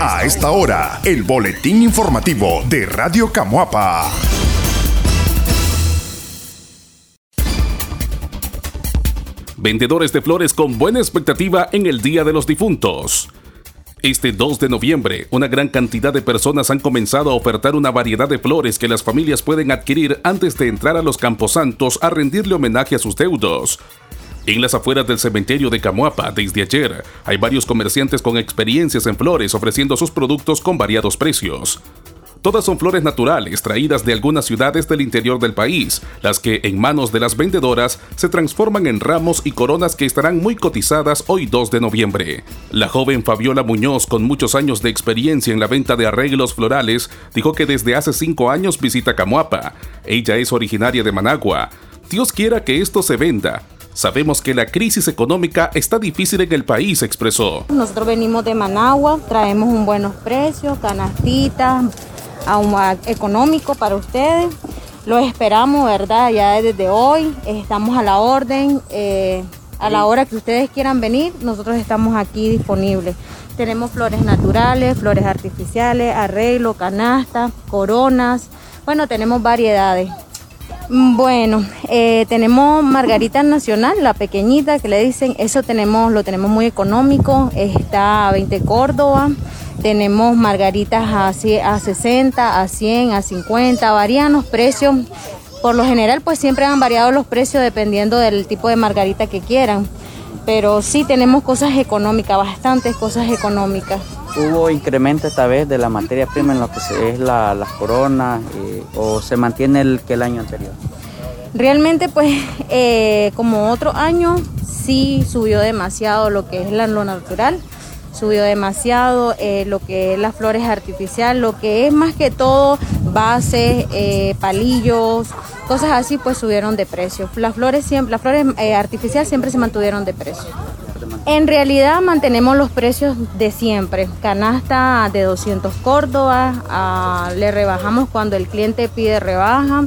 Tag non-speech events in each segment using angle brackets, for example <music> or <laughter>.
A esta hora, el boletín informativo de Radio Camuapa. Vendedores de flores con buena expectativa en el Día de los Difuntos. Este 2 de noviembre, una gran cantidad de personas han comenzado a ofertar una variedad de flores que las familias pueden adquirir antes de entrar a los camposantos a rendirle homenaje a sus deudos. En las afueras del cementerio de Camuapa, desde ayer, hay varios comerciantes con experiencias en flores ofreciendo sus productos con variados precios. Todas son flores naturales traídas de algunas ciudades del interior del país, las que en manos de las vendedoras se transforman en ramos y coronas que estarán muy cotizadas hoy 2 de noviembre. La joven Fabiola Muñoz, con muchos años de experiencia en la venta de arreglos florales, dijo que desde hace cinco años visita Camuapa. Ella es originaria de Managua. Dios quiera que esto se venda, Sabemos que la crisis económica está difícil en el país, expresó. Nosotros venimos de Managua, traemos un buenos precios, canastitas, aún económico para ustedes. Lo esperamos, ¿verdad? Ya desde hoy estamos a la orden. Eh, a la hora que ustedes quieran venir, nosotros estamos aquí disponibles. Tenemos flores naturales, flores artificiales, arreglo, canasta, coronas. Bueno, tenemos variedades. Bueno, eh, tenemos Margarita Nacional, la pequeñita que le dicen, eso tenemos, lo tenemos muy económico, está a 20 Córdoba, tenemos margaritas a, a 60, a 100, a 50, varían los precios. Por lo general, pues siempre han variado los precios dependiendo del tipo de margarita que quieran. Pero sí tenemos cosas económicas, bastantes cosas económicas. ¿Hubo incremento esta vez de la materia prima en lo que es las coronas eh, o se mantiene el que el año anterior? Realmente pues <laughs> eh, como otro año sí subió demasiado lo que es la, lo natural subió demasiado, eh, lo que es las flores artificiales, lo que es más que todo bases, palillos, cosas así, pues subieron de precio. Las flores, siempre, las flores artificiales siempre se mantuvieron de precio. En realidad mantenemos los precios de siempre. Canasta de 200 Córdoba, ah, le rebajamos cuando el cliente pide rebaja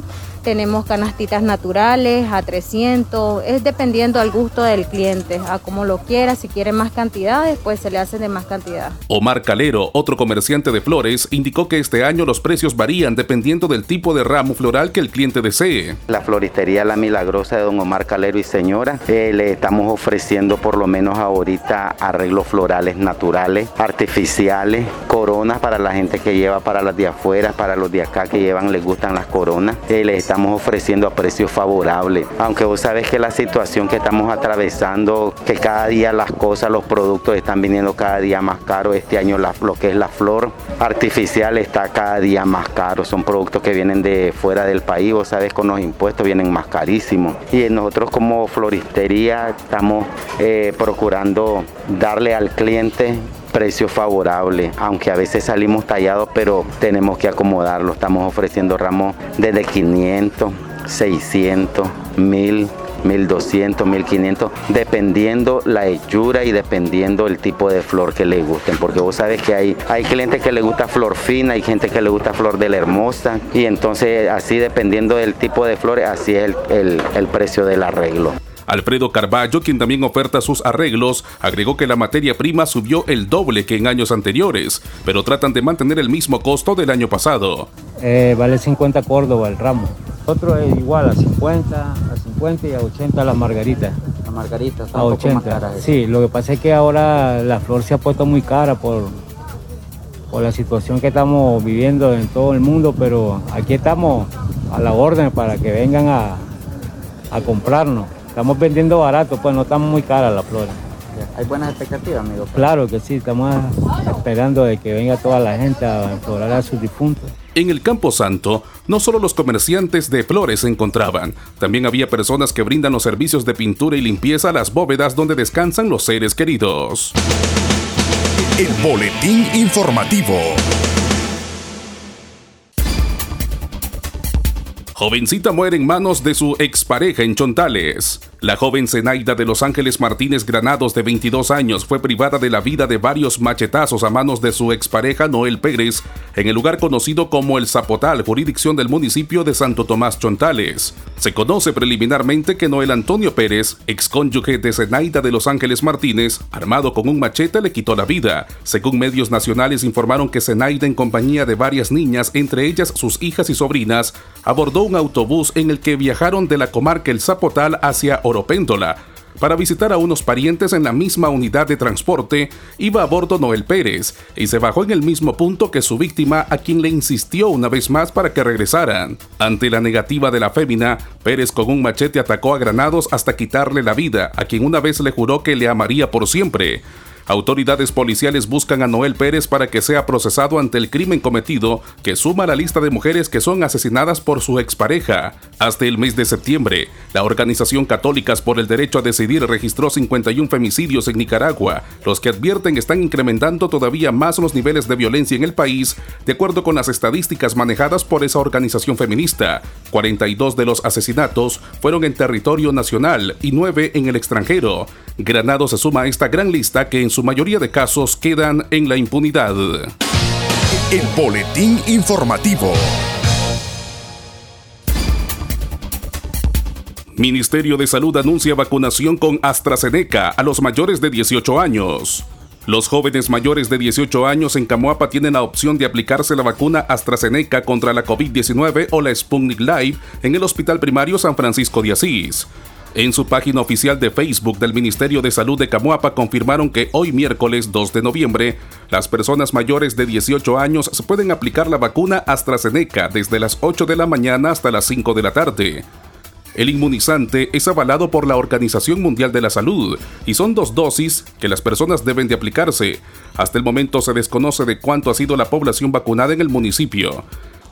tenemos canastitas naturales a 300, es dependiendo al gusto del cliente, a como lo quiera, si quiere más cantidades, pues se le hace de más cantidad. Omar Calero, otro comerciante de flores, indicó que este año los precios varían dependiendo del tipo de ramo floral que el cliente desee. La floristería La Milagrosa de don Omar Calero y señora, eh, le estamos ofreciendo por lo menos ahorita arreglos florales naturales, artificiales, coronas para la gente que lleva para las de afuera, para los de acá que llevan, les gustan las coronas. Eh, estamos ofreciendo a precios favorables. Aunque vos sabes que la situación que estamos atravesando, que cada día las cosas, los productos están viniendo cada día más caros. Este año lo que es la flor artificial está cada día más caro. Son productos que vienen de fuera del país. Vos sabes con los impuestos vienen más carísimos. Y nosotros como floristería estamos eh, procurando darle al cliente precio favorable, aunque a veces salimos tallados, pero tenemos que acomodarlo. Estamos ofreciendo ramos desde 500, 600, 1000. 1200, 1500, dependiendo la hechura y dependiendo el tipo de flor que le gusten, porque vos sabes que hay, hay clientes que le gusta flor fina, hay gente que le gusta flor de la hermosa, y entonces así dependiendo del tipo de flores, así es el, el precio del arreglo. Alfredo Carballo, quien también oferta sus arreglos, agregó que la materia prima subió el doble que en años anteriores, pero tratan de mantener el mismo costo del año pasado. Eh, vale 50 Córdoba el ramo. Otro es igual a 50, a 50 y a 80 la margarita. La margarita está a 80. sí, lo que pasa es que ahora la flor se ha puesto muy cara por, por la situación que estamos viviendo en todo el mundo, pero aquí estamos a la orden para que vengan a, a comprarnos. Estamos vendiendo barato, pues no estamos muy caras las flores. ¿Hay buenas expectativas, amigo? Claro que sí, estamos esperando de que venga toda la gente a implorar a sus difuntos. En el Campo Santo, no solo los comerciantes de flores se encontraban, también había personas que brindan los servicios de pintura y limpieza a las bóvedas donde descansan los seres queridos. El Boletín Informativo. Jovencita muere en manos de su expareja en Chontales. La joven Zenaida de Los Ángeles Martínez Granados, de 22 años, fue privada de la vida de varios machetazos a manos de su expareja Noel Pérez en el lugar conocido como El Zapotal, jurisdicción del municipio de Santo Tomás Chontales. Se conoce preliminarmente que Noel Antonio Pérez, excónyuge de Zenaida de Los Ángeles Martínez, armado con un machete, le quitó la vida. Según medios nacionales informaron que Zenaida, en compañía de varias niñas, entre ellas sus hijas y sobrinas, abordó un autobús en el que viajaron de la comarca El Zapotal hacia Oropéndola. Para visitar a unos parientes en la misma unidad de transporte, iba a bordo Noel Pérez y se bajó en el mismo punto que su víctima, a quien le insistió una vez más para que regresaran. Ante la negativa de la fémina, Pérez con un machete atacó a Granados hasta quitarle la vida, a quien una vez le juró que le amaría por siempre. Autoridades policiales buscan a Noel Pérez para que sea procesado ante el crimen cometido, que suma la lista de mujeres que son asesinadas por su expareja. Hasta el mes de septiembre, la Organización Católicas por el Derecho a Decidir registró 51 femicidios en Nicaragua, los que advierten están incrementando todavía más los niveles de violencia en el país, de acuerdo con las estadísticas manejadas por esa organización feminista. 42 de los asesinatos fueron en territorio nacional y 9 en el extranjero. Granado se suma a esta gran lista que en su mayoría de casos quedan en la impunidad. El Boletín Informativo. Ministerio de Salud anuncia vacunación con AstraZeneca a los mayores de 18 años. Los jóvenes mayores de 18 años en Camoapa tienen la opción de aplicarse la vacuna AstraZeneca contra la COVID-19 o la Sputnik Live en el Hospital Primario San Francisco de Asís. En su página oficial de Facebook del Ministerio de Salud de Camuapa confirmaron que hoy miércoles 2 de noviembre, las personas mayores de 18 años se pueden aplicar la vacuna AstraZeneca desde las 8 de la mañana hasta las 5 de la tarde. El inmunizante es avalado por la Organización Mundial de la Salud y son dos dosis que las personas deben de aplicarse. Hasta el momento se desconoce de cuánto ha sido la población vacunada en el municipio.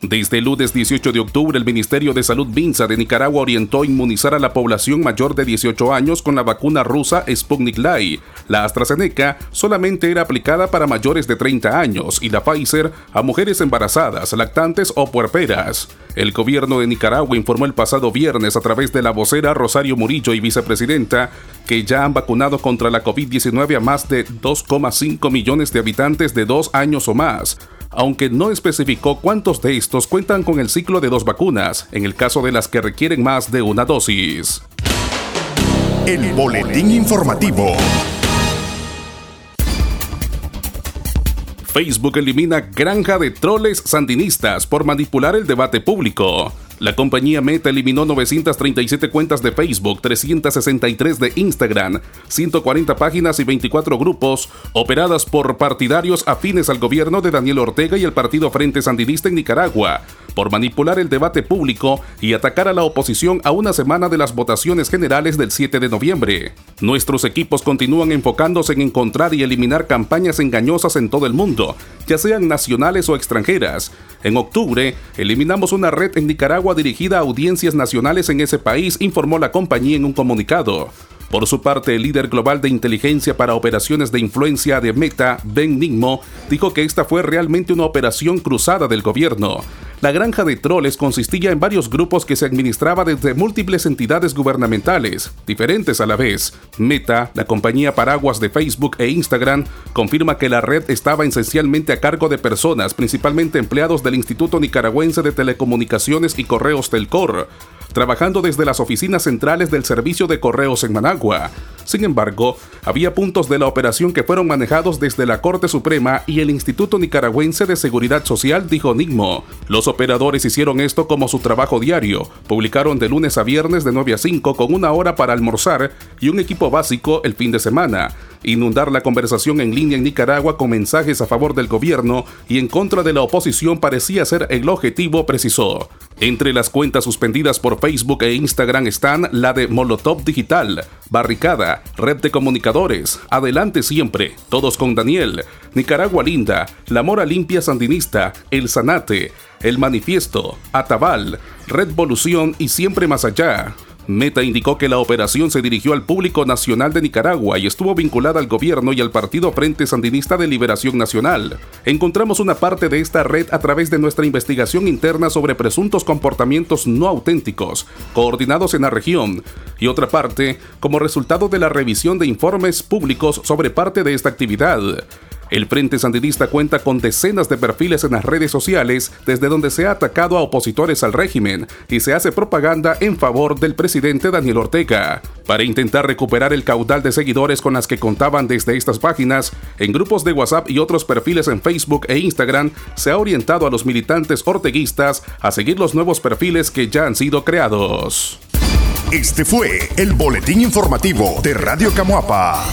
Desde el lunes 18 de octubre, el Ministerio de Salud Vinza de Nicaragua orientó a inmunizar a la población mayor de 18 años con la vacuna rusa Sputnik Light. La AstraZeneca solamente era aplicada para mayores de 30 años y la Pfizer a mujeres embarazadas, lactantes o puerperas. El gobierno de Nicaragua informó el pasado viernes a través de la vocera Rosario Murillo y vicepresidenta que ya han vacunado contra la COVID-19 a más de 2,5 millones de habitantes de dos años o más aunque no especificó cuántos de estos cuentan con el ciclo de dos vacunas, en el caso de las que requieren más de una dosis. El Boletín Informativo. Facebook elimina granja de troles sandinistas por manipular el debate público. La compañía Meta eliminó 937 cuentas de Facebook, 363 de Instagram, 140 páginas y 24 grupos operadas por partidarios afines al gobierno de Daniel Ortega y el Partido Frente Sandinista en Nicaragua, por manipular el debate público y atacar a la oposición a una semana de las votaciones generales del 7 de noviembre. Nuestros equipos continúan enfocándose en encontrar y eliminar campañas engañosas en todo el mundo, ya sean nacionales o extranjeras. En octubre, eliminamos una red en Nicaragua dirigida a audiencias nacionales en ese país, informó la compañía en un comunicado. Por su parte, el líder global de inteligencia para operaciones de influencia de Meta, Ben Nigmo, dijo que esta fue realmente una operación cruzada del gobierno. La granja de troles consistía en varios grupos que se administraba desde múltiples entidades gubernamentales, diferentes a la vez. Meta, la compañía paraguas de Facebook e Instagram, confirma que la red estaba esencialmente a cargo de personas, principalmente empleados del Instituto Nicaragüense de Telecomunicaciones y Correos Telcor, trabajando desde las oficinas centrales del Servicio de Correos en Managua. Sin embargo, había puntos de la operación que fueron manejados desde la Corte Suprema y el Instituto Nicaragüense de Seguridad Social, dijo Nigmo. Los operadores hicieron esto como su trabajo diario. Publicaron de lunes a viernes de 9 a 5 con una hora para almorzar y un equipo básico el fin de semana. Inundar la conversación en línea en Nicaragua con mensajes a favor del gobierno y en contra de la oposición parecía ser el objetivo, precisó. Entre las cuentas suspendidas por Facebook e Instagram están la de Molotov Digital, Barricada, Red de Comunicadores, Adelante Siempre, Todos con Daniel, Nicaragua Linda, La Mora Limpia Sandinista, El Sanate, El Manifiesto, Atabal, Red Volución y Siempre Más Allá. Meta indicó que la operación se dirigió al público nacional de Nicaragua y estuvo vinculada al gobierno y al Partido Frente Sandinista de Liberación Nacional. Encontramos una parte de esta red a través de nuestra investigación interna sobre presuntos comportamientos no auténticos, coordinados en la región, y otra parte como resultado de la revisión de informes públicos sobre parte de esta actividad. El Frente Sandinista cuenta con decenas de perfiles en las redes sociales desde donde se ha atacado a opositores al régimen y se hace propaganda en favor del presidente Daniel Ortega. Para intentar recuperar el caudal de seguidores con las que contaban desde estas páginas, en grupos de WhatsApp y otros perfiles en Facebook e Instagram se ha orientado a los militantes orteguistas a seguir los nuevos perfiles que ya han sido creados. Este fue el boletín informativo de Radio Camuapa.